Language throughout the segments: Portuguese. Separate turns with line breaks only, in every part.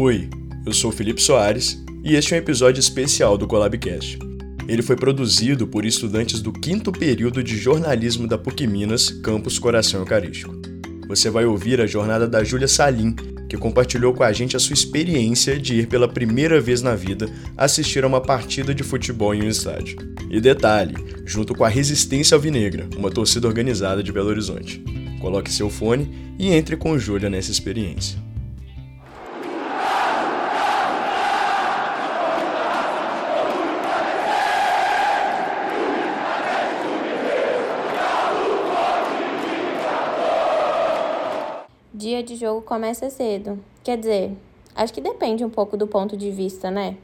Oi, eu sou Felipe Soares e este é um episódio especial do Colabcast. Ele foi produzido por estudantes do quinto período de jornalismo da PUC Minas, campus Coração Eucarístico. Você vai ouvir a jornada da Júlia Salim, que compartilhou com a gente a sua experiência de ir pela primeira vez na vida assistir a uma partida de futebol em um estádio. E detalhe, junto com a Resistência Alvinegra, uma torcida organizada de Belo Horizonte. Coloque seu fone e entre com Júlia nessa experiência.
dia de jogo começa cedo. Quer dizer, acho que depende um pouco do ponto de vista, né?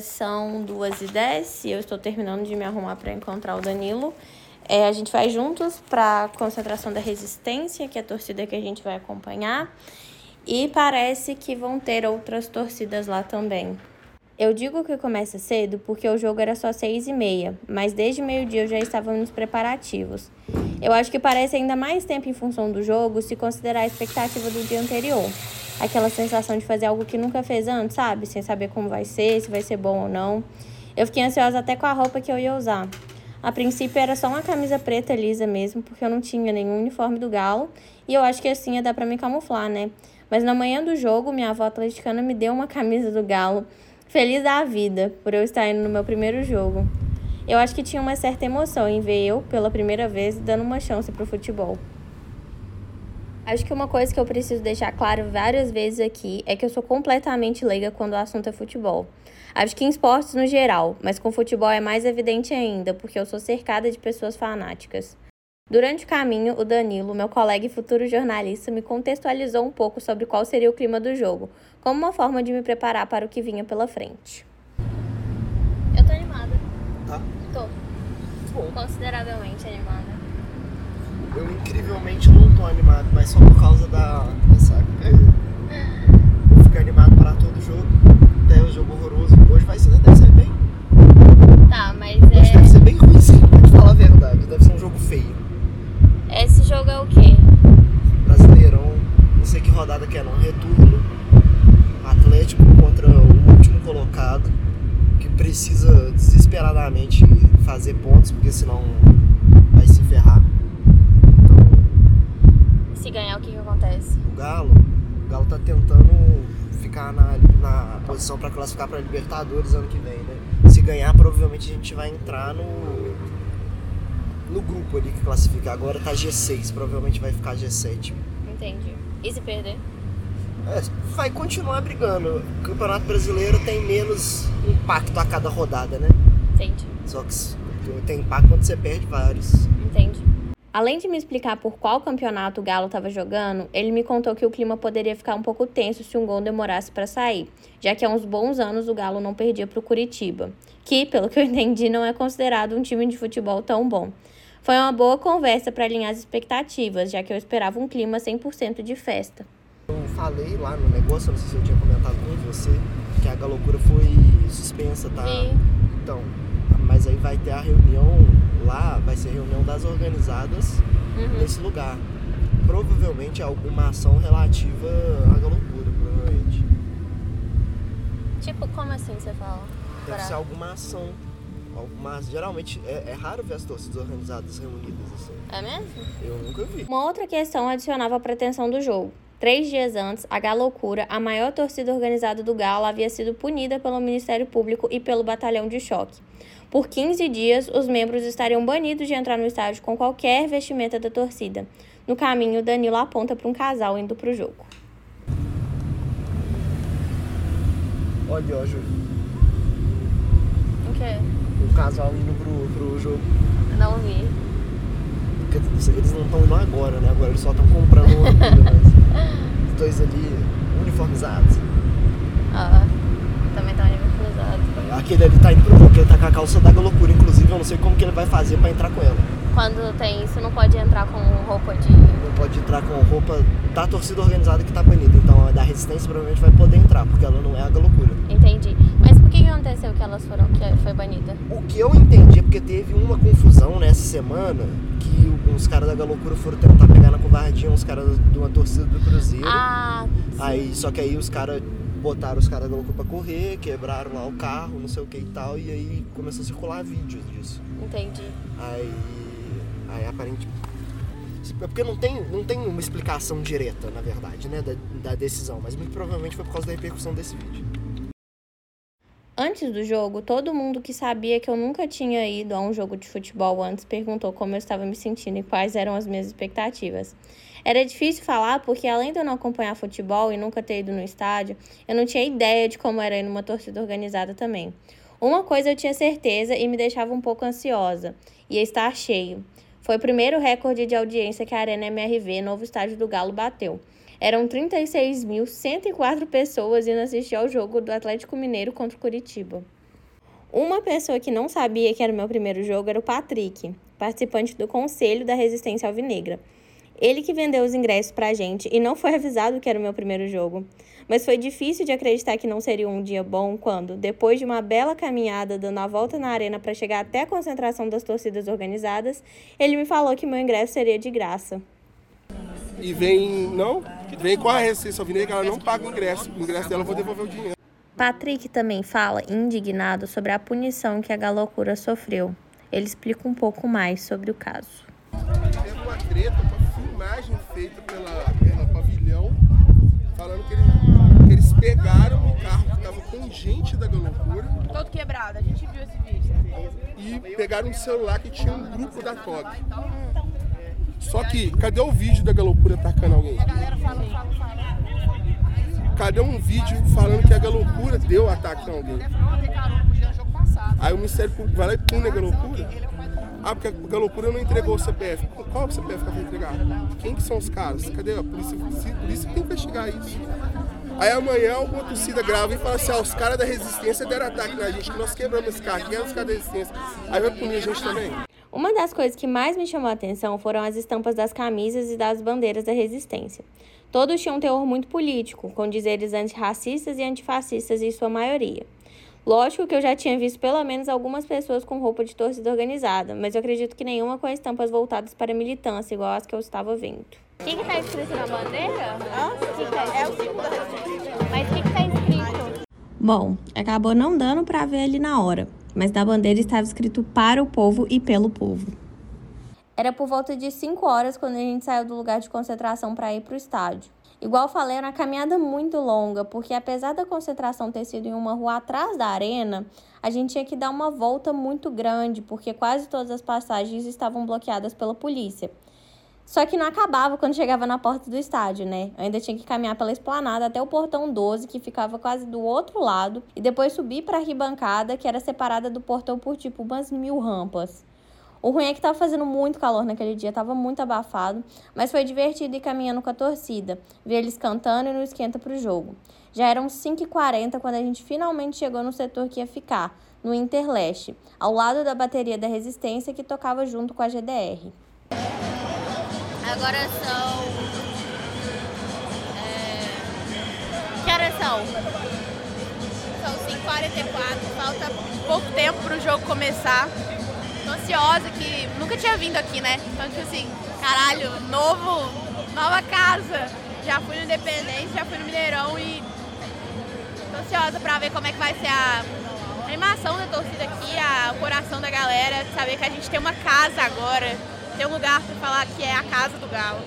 São duas e dez e eu estou terminando de me arrumar para encontrar o Danilo. É, a gente vai juntos para a concentração da resistência, que é a torcida que a gente vai acompanhar. E parece que vão ter outras torcidas lá também. Eu digo que começa cedo porque o jogo era só seis e meia, mas desde meio-dia eu já estava nos preparativos. Eu acho que parece ainda mais tempo em função do jogo se considerar a expectativa do dia anterior. Aquela sensação de fazer algo que nunca fez antes, sabe? Sem saber como vai ser, se vai ser bom ou não. Eu fiquei ansiosa até com a roupa que eu ia usar. A princípio era só uma camisa preta lisa mesmo, porque eu não tinha nenhum uniforme do Galo, e eu acho que assim ia dar para me camuflar, né? Mas na manhã do jogo, minha avó atleticana me deu uma camisa do Galo feliz da vida por eu estar indo no meu primeiro jogo. Eu acho que tinha uma certa emoção em ver eu, pela primeira vez, dando uma chance para o futebol. Acho que uma coisa que eu preciso deixar claro várias vezes aqui é que eu sou completamente leiga quando o assunto é futebol. Acho que em esportes no geral, mas com futebol é mais evidente ainda, porque eu sou cercada de pessoas fanáticas. Durante o caminho, o Danilo, meu colega e futuro jornalista, me contextualizou um pouco sobre qual seria o clima do jogo, como uma forma de me preparar para o que vinha pela frente.
Tá?
Tô.
Bom.
Consideravelmente animada.
Eu incrivelmente não tô animado, mas só por causa da ressaca. Vou ficar animado para todo jogo. Até o jogo horroroso. Hoje vai ser, deve ser bem.
Tá, mas
Hoje deve
é.
ser bem ruim pra te falar a verdade. Deve ser um jogo feio.
Esse jogo é o quê?
Brasileirão, não sei que rodada que é não. Retorno. Atlético contra o último colocado. Que precisa desesperadamente fazer pontos, porque senão vai se ferrar. Então,
Se ganhar, o que, que acontece?
o Galo, o Galo tá tentando ficar na, na posição para classificar para Libertadores ano que vem, né? Se ganhar, provavelmente a gente vai entrar no no grupo ali que classifica. Agora tá G6, provavelmente vai ficar G7.
Entendi. E se perder?
É, vai continuar brigando. O Campeonato Brasileiro tem menos impacto a cada rodada, né?
Entendi.
Só que tem impacto quando você perde vários.
Entendi. Além de me explicar por qual campeonato o Galo estava jogando, ele me contou que o clima poderia ficar um pouco tenso se um gol demorasse para sair, já que há uns bons anos o Galo não perdia para o Curitiba, que, pelo que eu entendi, não é considerado um time de futebol tão bom. Foi uma boa conversa para alinhar as expectativas, já que eu esperava um clima 100% de festa.
Eu falei lá no negócio, não sei se eu tinha comentado com você, que a Galocura foi suspensa, tá? Então, mas aí vai ter a reunião lá, vai ser a reunião das organizadas
Uhum.
nesse lugar. Provavelmente alguma ação relativa à Galocura, provavelmente.
Tipo, como assim você fala?
Deve ser alguma ação. Alguma, geralmente é, é raro ver as torcidas organizadas reunidas assim.
É mesmo?
Eu nunca vi.
Uma outra questão adicionava a pretensão do jogo. Três dias antes, a Galocura, a maior torcida organizada do Galo, havia sido punida pelo Ministério Público e pelo Batalhão de Choque. Por 15 dias, os membros estariam banidos de entrar no estádio com qualquer vestimenta da torcida. No caminho, Danilo aponta para um casal indo para o jogo.
Olha, ó, Júlio,
O quê?
um casal indo pro, pro jogo.
Não vi.
Porque eles não estão indo agora, né? Agora eles só estão comprando uma comida, mas os dois ali uniformizados.
Ah, também tá uniformizado.
Aquele ali tá indo pro jogo, que ele tá com a calça da loucura, inclusive eu não sei como que ele vai fazer pra entrar com ela.
Quando tem isso, não pode entrar com roupa de.
Não pode entrar com roupa da torcida organizada que tá banida. Então a da resistência provavelmente vai poder entrar, porque ela não é a loucura.
Entendi. Mas por que aconteceu que elas foram. que foi banida?
O que eu entendi é porque teve uma confusão nessa semana que uns caras da Galocura foram tentar pegar na covardinha uns caras de uma torcida do Cruzeiro.
Ah, sim.
Aí, só que aí os caras botaram os caras da loucura pra correr, quebraram lá o carro, não sei o que e tal, e aí começou a circular vídeos disso.
Entendi.
Aí. Aí aparentemente. É porque não tem, não tem uma explicação direta, na verdade, né, da, da decisão, mas muito provavelmente foi por causa da repercussão desse vídeo.
Antes do jogo, todo mundo que sabia que eu nunca tinha ido a um jogo de futebol antes perguntou como eu estava me sentindo e quais eram as minhas expectativas. Era difícil falar porque, além de eu não acompanhar futebol e nunca ter ido no estádio, eu não tinha ideia de como era ir numa torcida organizada também. Uma coisa eu tinha certeza e me deixava um pouco ansiosa: ia estar cheio. Foi o primeiro recorde de audiência que a Arena MRV, novo estádio do Galo, bateu. Eram 36.104 pessoas indo assistir ao jogo do Atlético Mineiro contra o Curitiba. Uma pessoa que não sabia que era o meu primeiro jogo era o Patrick, participante do Conselho da Resistência Alvinegra. Ele que vendeu os ingressos pra gente e não foi avisado que era o meu primeiro jogo. Mas foi difícil de acreditar que não seria um dia bom quando, depois de uma bela caminhada dando a volta na arena para chegar até a concentração das torcidas organizadas, ele me falou que meu ingresso seria de graça
e vem, não, vem com a Resistência Alvinegra, ela não paga o ingresso. O ingresso dela eu vou devolver o dinheiro.
Patrick também fala, indignado, sobre a punição que a Galocura sofreu. Ele explica um pouco mais sobre o caso.
Teve uma treta, uma filmagem feita pela, pela pavilhão, falando que, ele, que eles pegaram um carro que estava com gente da Galocura.
Todo quebrado, a gente viu esse vídeo.
E pegaram um celular que tinha um grupo da TOG. Só que, cadê o vídeo da Galopura atacando alguém? Cadê um vídeo falando que a Galopura deu ataque a alguém? Aí o Ministério Público vai lá e pune a Galopura? Ah, porque a Galopura não entregou o CPF. Qual é o CPF que vai entregar? Quem que são os caras? Cadê a polícia? A polícia tem que investigar isso. Aí amanhã uma torcida grava e fala assim, ah, os caras da resistência deram ataque na gente, que nós quebramos esse carro, quem é os caras da resistência? Aí vai punir a gente também.
Uma das coisas que mais me chamou a atenção foram as estampas das camisas e das bandeiras da resistência. Todos tinham um teor muito político, com dizeres antirracistas e antifascistas em sua maioria. Lógico que eu já tinha visto pelo menos algumas pessoas com roupa de torcida organizada, mas eu acredito que nenhuma com estampas voltadas para a militância, igual as que eu estava vendo.
O que está escrito na bandeira? Hã? O que tá é o símbolo da resistência. Mas o que está escrito?
Bom, acabou não dando para ver ali na hora, mas na bandeira estava escrito para o povo e pelo povo. Era por volta de 5 horas quando a gente saiu do lugar de concentração para ir para o estádio. Igual falei, era uma caminhada muito longa, porque apesar da concentração ter sido em uma rua atrás da arena, a gente tinha que dar uma volta muito grande, porque quase todas as passagens estavam bloqueadas pela polícia. Só que não acabava quando chegava na porta do estádio, né? Eu ainda tinha que caminhar pela esplanada até o portão 12, que ficava quase do outro lado, e depois subir para a arquibancada, que era separada do portão por tipo umas mil rampas. O ruim é que tava fazendo muito calor naquele dia, tava muito abafado, mas foi divertido ir caminhando com a torcida, ver eles cantando e no esquenta pro jogo. Já eram 5h40 quando a gente finalmente chegou no setor que ia ficar, no Interleste, ao lado da bateria da Resistência que tocava junto com a GDR.
Agora são. É... Que horas são?
São 5h44, falta pouco tempo pro jogo começar. Tô ansiosa que nunca tinha vindo aqui, né? Então, tipo assim, caralho, novo, nova casa. Já fui no Independência, já fui no Mineirão e tô ansiosa pra ver como é que vai ser a animação da torcida aqui, a, o coração da galera, saber que a gente tem uma casa agora ter um lugar para falar que é a casa do Galo.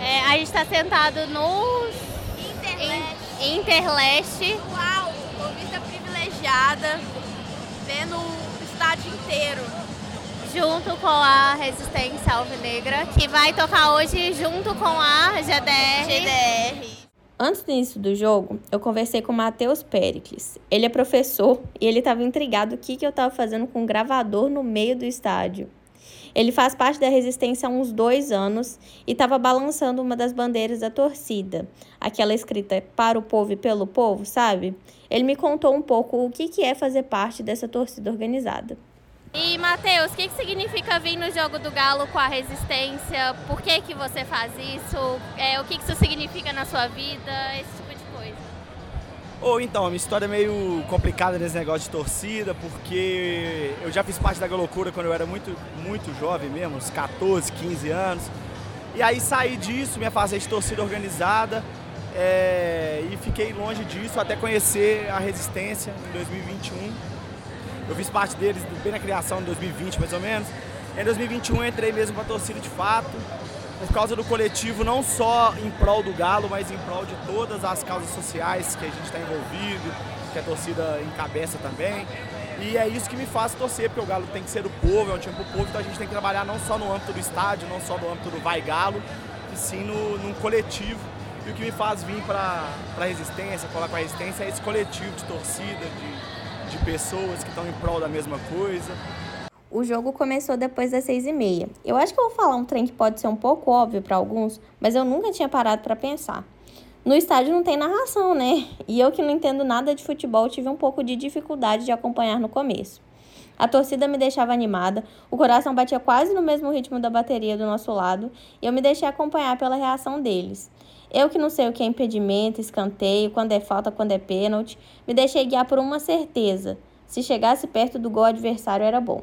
É, a gente está sentado no
Interleste.
Interleste.
Uau, com vista privilegiada, vendo estádio inteiro.
Junto com a Resistência Alvinegra, que vai tocar hoje junto com a GDR.
GDR.
Antes do início do jogo, eu conversei com o Matheus Pericles. Ele é professor e ele estava intrigado o que, que eu estava fazendo com um gravador no meio do estádio. Ele faz parte da resistência há uns dois anos e estava balançando uma das bandeiras da torcida, aquela escrita para o povo e pelo povo, sabe? Ele me contou um pouco o que, que é fazer parte dessa torcida organizada.
E, Matheus, o que, que significa vir no jogo do Galo com a resistência? Por que, que você faz isso? É, o que, que isso significa na sua vida? Esse tipo de coisa.
Ou então, a minha história é meio complicada nesse negócio de torcida, porque eu já fiz parte da Galocura quando eu era muito, muito jovem mesmo, uns 14, 15 anos. E aí saí disso, me afastei de torcida organizada. É, e fiquei longe disso até conhecer a Resistência em 2021. Eu fiz parte deles bem na criação em 2020, mais ou menos. Em 2021 eu entrei mesmo para a torcida de fato, por causa do coletivo, não só em prol do Galo, mas em prol de todas as causas sociais que a gente está envolvido, que a torcida encabeça também. E é isso que me faz torcer, porque o Galo tem que ser do povo, é um time pro povo, então a gente tem que trabalhar não só no âmbito do estádio, não só no âmbito do Vai Galo, e sim no, num coletivo. E o que me faz vir para a resistência, colar com a resistência, é esse coletivo de torcida, de, de pessoas que estão em prol da mesma coisa.
O jogo começou depois das seis e meia. Eu acho que eu vou falar um trem que pode ser um pouco óbvio para alguns, mas eu nunca tinha parado para pensar. No estádio não tem narração, né? E eu que não entendo nada de futebol tive um pouco de dificuldade de acompanhar no começo. A torcida me deixava animada, o coração batia quase no mesmo ritmo da bateria do nosso lado e eu me deixei acompanhar pela reação deles. Eu que não sei o que é impedimento, escanteio, quando é falta, quando é pênalti, me deixei guiar por uma certeza: se chegasse perto do gol adversário era bom.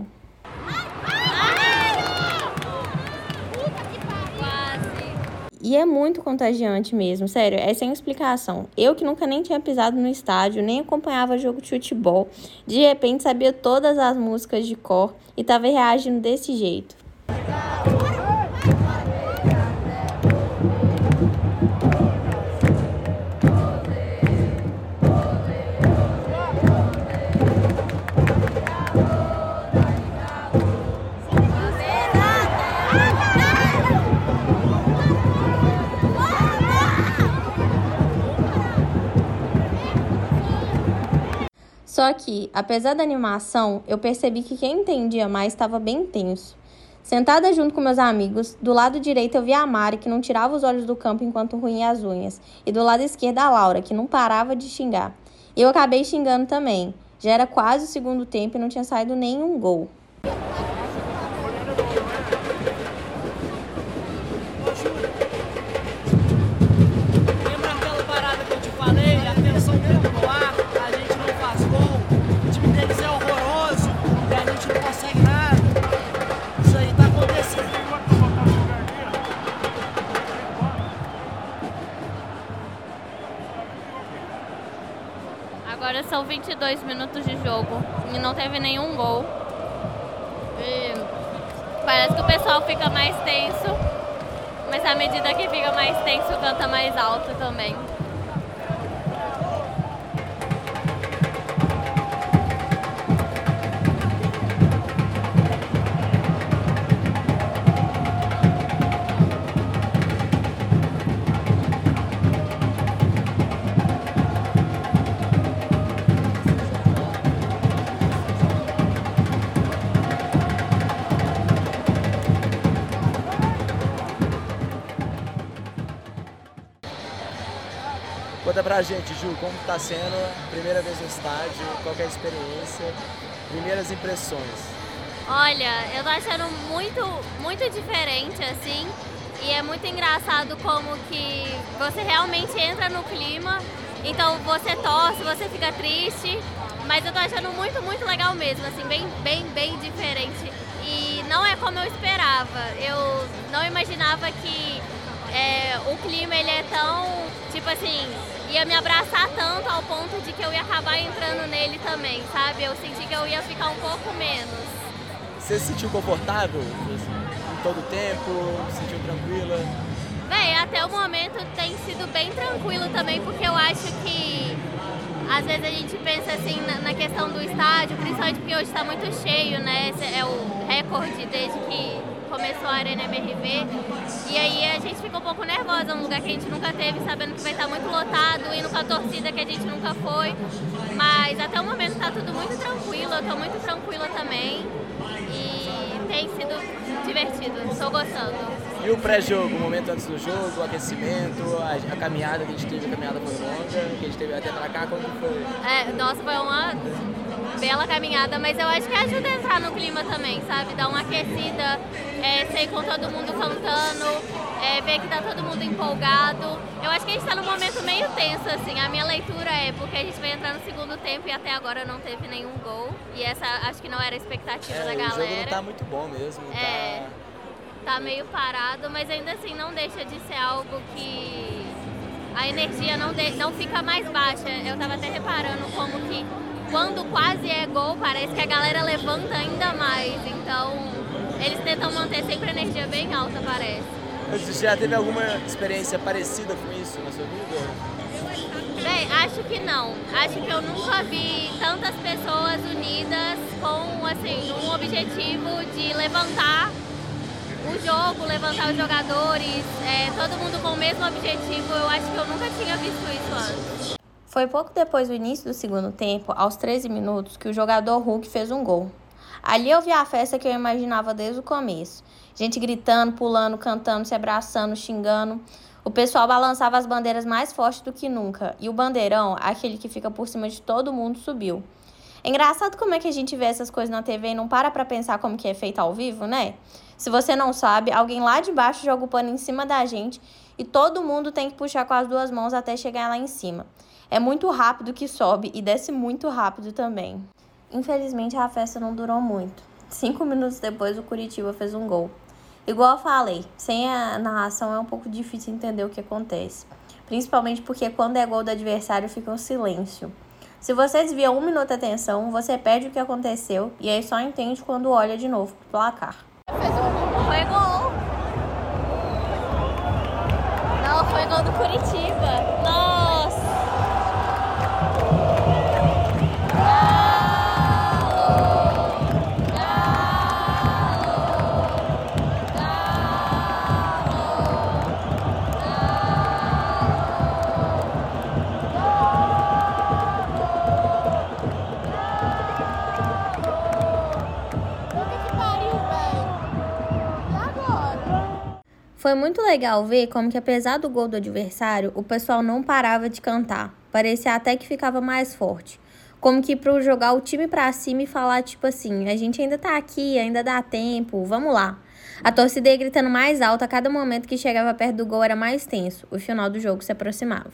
E é muito contagiante mesmo, sério, é sem explicação. Eu que nunca nem tinha pisado no estádio, nem acompanhava jogo de futebol, de repente sabia todas as músicas de cor e tava reagindo desse jeito. Só que, apesar da animação, eu percebi que quem entendia mais estava bem tenso. Sentada junto com meus amigos, do lado direito eu via a Mari, que não tirava os olhos do campo enquanto ruía as unhas, e do lado esquerdo a Laura, que não parava de xingar. Eu acabei xingando também. Já era quase o segundo tempo e não tinha saído nenhum gol.
Agora são 22 minutos de jogo e não teve nenhum gol. E parece que o pessoal fica mais tenso, mas à medida que fica mais tenso, canta mais alto também.
Pra gente, Ju, como tá sendo primeira vez no estádio, qual é a experiência, primeiras impressões.
Olha, eu tô achando muito, muito diferente, assim, e é muito engraçado como que você realmente entra no clima, então você torce, você fica triste, mas eu tô achando muito, muito legal mesmo, assim, bem, bem, bem diferente. E não é como eu esperava, eu não imaginava que é, o clima ele é tão, tipo assim, ia me abraçar tanto ao ponto de que eu ia acabar entrando nele também, sabe? Eu senti que eu ia ficar um pouco menos.
Você se sentiu confortável em todo o tempo? Se sentiu tranquila?
Bem, até o momento tem sido bem tranquilo também, porque eu acho que às vezes a gente pensa assim na, na questão do estádio, principalmente porque hoje está muito cheio, né? Esse é o recorde desde que começou a Arena MRV. E aí a gente fica um pouco nervosa, um lugar que a gente nunca teve, sabendo que vai estar muito lotado, indo com a torcida que a gente nunca foi. Mas até o momento está tudo muito tranquilo, eu estou muito tranquila também. E tem sido divertido, estou gostando.
E o pré-jogo, o momento antes do jogo, o aquecimento, a, a, caminhada que a gente teve, a caminhada foi longa, que a gente teve até pra cá, como foi?
É, nossa, foi uma bela caminhada, mas eu acho que ajuda a entrar no clima também, sabe? Dar uma aquecida, é, com todo mundo cantando, é, ver que tá todo mundo empolgado. Eu acho que a gente tá num momento meio tenso, assim. A minha leitura é porque a gente vai entrar no segundo tempo e até agora não teve nenhum gol. E essa acho que não era a expectativa
é,
da galera.
O jogo não tá muito bom mesmo.
É. Tá... tá meio parado, mas ainda assim não deixa de ser algo que a energia não, de, não fica mais baixa. Eu tava até reparando como que quando quase é gol, parece que a galera levanta ainda mais. Então, eles tentam manter sempre a energia bem alta, parece.
Você já teve alguma experiência parecida com isso na sua vida?
Bem, acho que não. Acho que eu nunca vi tantas pessoas unidas com assim um objetivo de levantar o jogo, levantar os jogadores, é, todo mundo com o mesmo objetivo. Eu acho que eu nunca tinha visto isso antes.
Foi pouco depois do início do segundo tempo, aos 13 minutos, que o jogador Hulk fez um gol. Ali eu vi a festa que eu imaginava desde o começo. Gente gritando, pulando, cantando, se abraçando, xingando. O pessoal balançava as bandeiras mais forte do que nunca, e o bandeirão, aquele que fica por cima de todo mundo, subiu. É engraçado como é que a gente vê essas coisas na TV e não para pra pensar como que é feito ao vivo, né? Se você não sabe, alguém lá de baixo joga o pano em cima da gente e todo mundo tem que puxar com as duas mãos até chegar lá em cima. É muito rápido que sobe e desce muito rápido também. Infelizmente a festa não durou muito. Cinco minutos depois o Curitiba fez um gol. Igual eu falei, sem a narração é um pouco difícil entender o que acontece. Principalmente porque quando é gol do adversário fica um silêncio. Se você desvia um minuto a atenção, você perde o que aconteceu e aí só entende quando olha de novo pro placar.
Foi
muito legal ver como que apesar do gol do adversário, o pessoal não parava de cantar. Parecia até que ficava mais forte. Como que para jogar o time para cima e falar tipo assim, a gente ainda tá aqui, ainda dá tempo, vamos lá. A torcida ia gritando mais alto a cada momento que chegava perto do gol era mais tenso. O final do jogo se aproximava.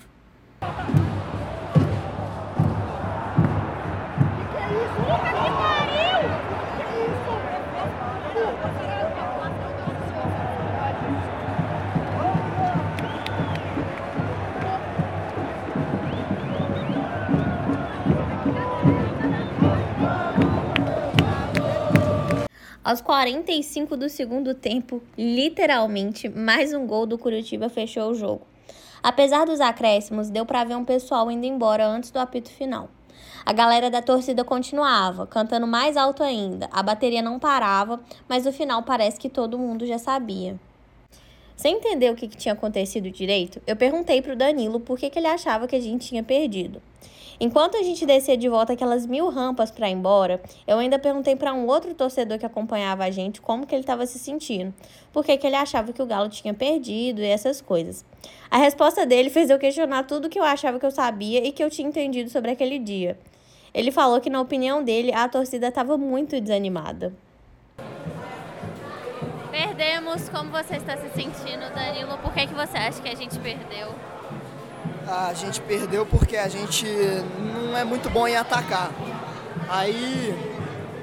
Aos 45 do segundo tempo, literalmente, mais um gol do Curitiba fechou o jogo. Apesar dos acréscimos, deu para ver um pessoal indo embora antes do apito final. A galera da torcida continuava, cantando mais alto ainda. A bateria não parava, mas no final parece que todo mundo já sabia. Sem entender o que, que tinha acontecido direito, eu perguntei para o Danilo por que, que ele achava que a gente tinha perdido. Enquanto a gente descia de volta aquelas mil rampas para ir embora, eu ainda perguntei para um outro torcedor que acompanhava a gente como que ele estava se sentindo, porque que ele achava que o Galo tinha perdido e essas coisas. A resposta dele fez eu questionar tudo que eu achava que eu sabia e que eu tinha entendido sobre aquele dia. Ele falou que, na opinião dele, a torcida estava muito desanimada.
Perdemos. Como você está se sentindo, Danilo? Por que, que você acha que a gente perdeu?
A gente perdeu porque a gente não é muito bom em atacar. Aí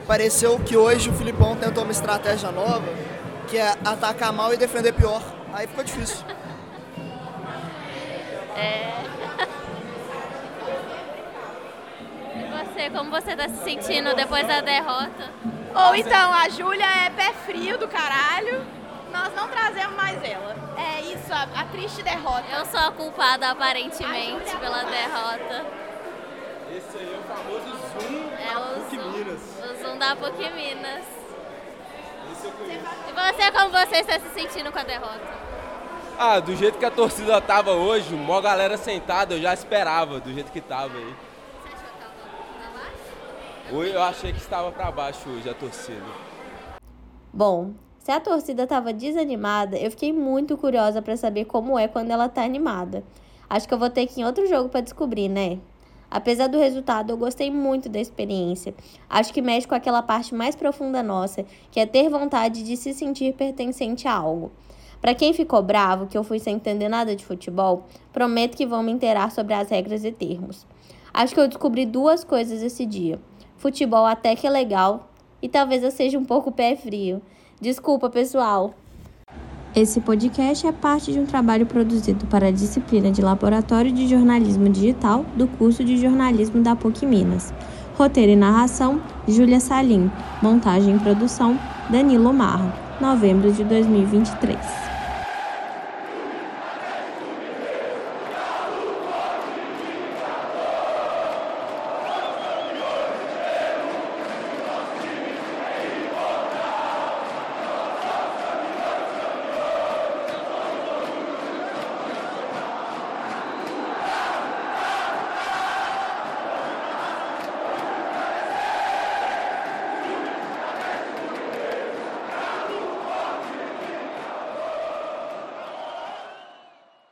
pareceu que hoje o Filipão tentou uma estratégia nova, que é atacar mal e defender pior. Aí ficou difícil.
É. E você, como você está se sentindo depois da derrota?
Ou então, a Júlia é pé frio do caralho nós não trazemos mais ela. É isso, a, a triste derrota.
Eu sou a culpada, aparentemente, a pela derrota.
Esse aí é o famoso Zoom
é
da
o
PUC
zoom,
Minas.
O Zoom da PUC Minas.
Esse eu conheço.
E você, como você está se sentindo com a derrota?
Ah, do jeito que a torcida tava hoje, mó galera sentada, eu já esperava, do jeito que tava aí.
Você achou que?
Hoje eu achei que estava pra baixo hoje a torcida.
Bom, se a torcida estava desanimada, eu fiquei muito curiosa para saber como é quando ela tá animada. Acho que eu vou ter que ir em outro jogo para descobrir, né? Apesar do resultado, eu gostei muito da experiência. Acho que mexe com aquela parte mais profunda nossa, que é ter vontade de se sentir pertencente a algo. Para quem ficou bravo que eu fui sem entender nada de futebol, prometo que vão me inteirar sobre as regras e termos. Acho que eu descobri duas coisas esse dia. Futebol até que é legal e talvez eu seja um pouco pé frio. Desculpa, pessoal. Esse podcast é parte de um trabalho produzido para a disciplina de Laboratório de Jornalismo Digital do curso de jornalismo da PUC Minas. Roteiro e narração: Júlia Salim. Montagem e produção: Danilo Marra. Novembro de 2023.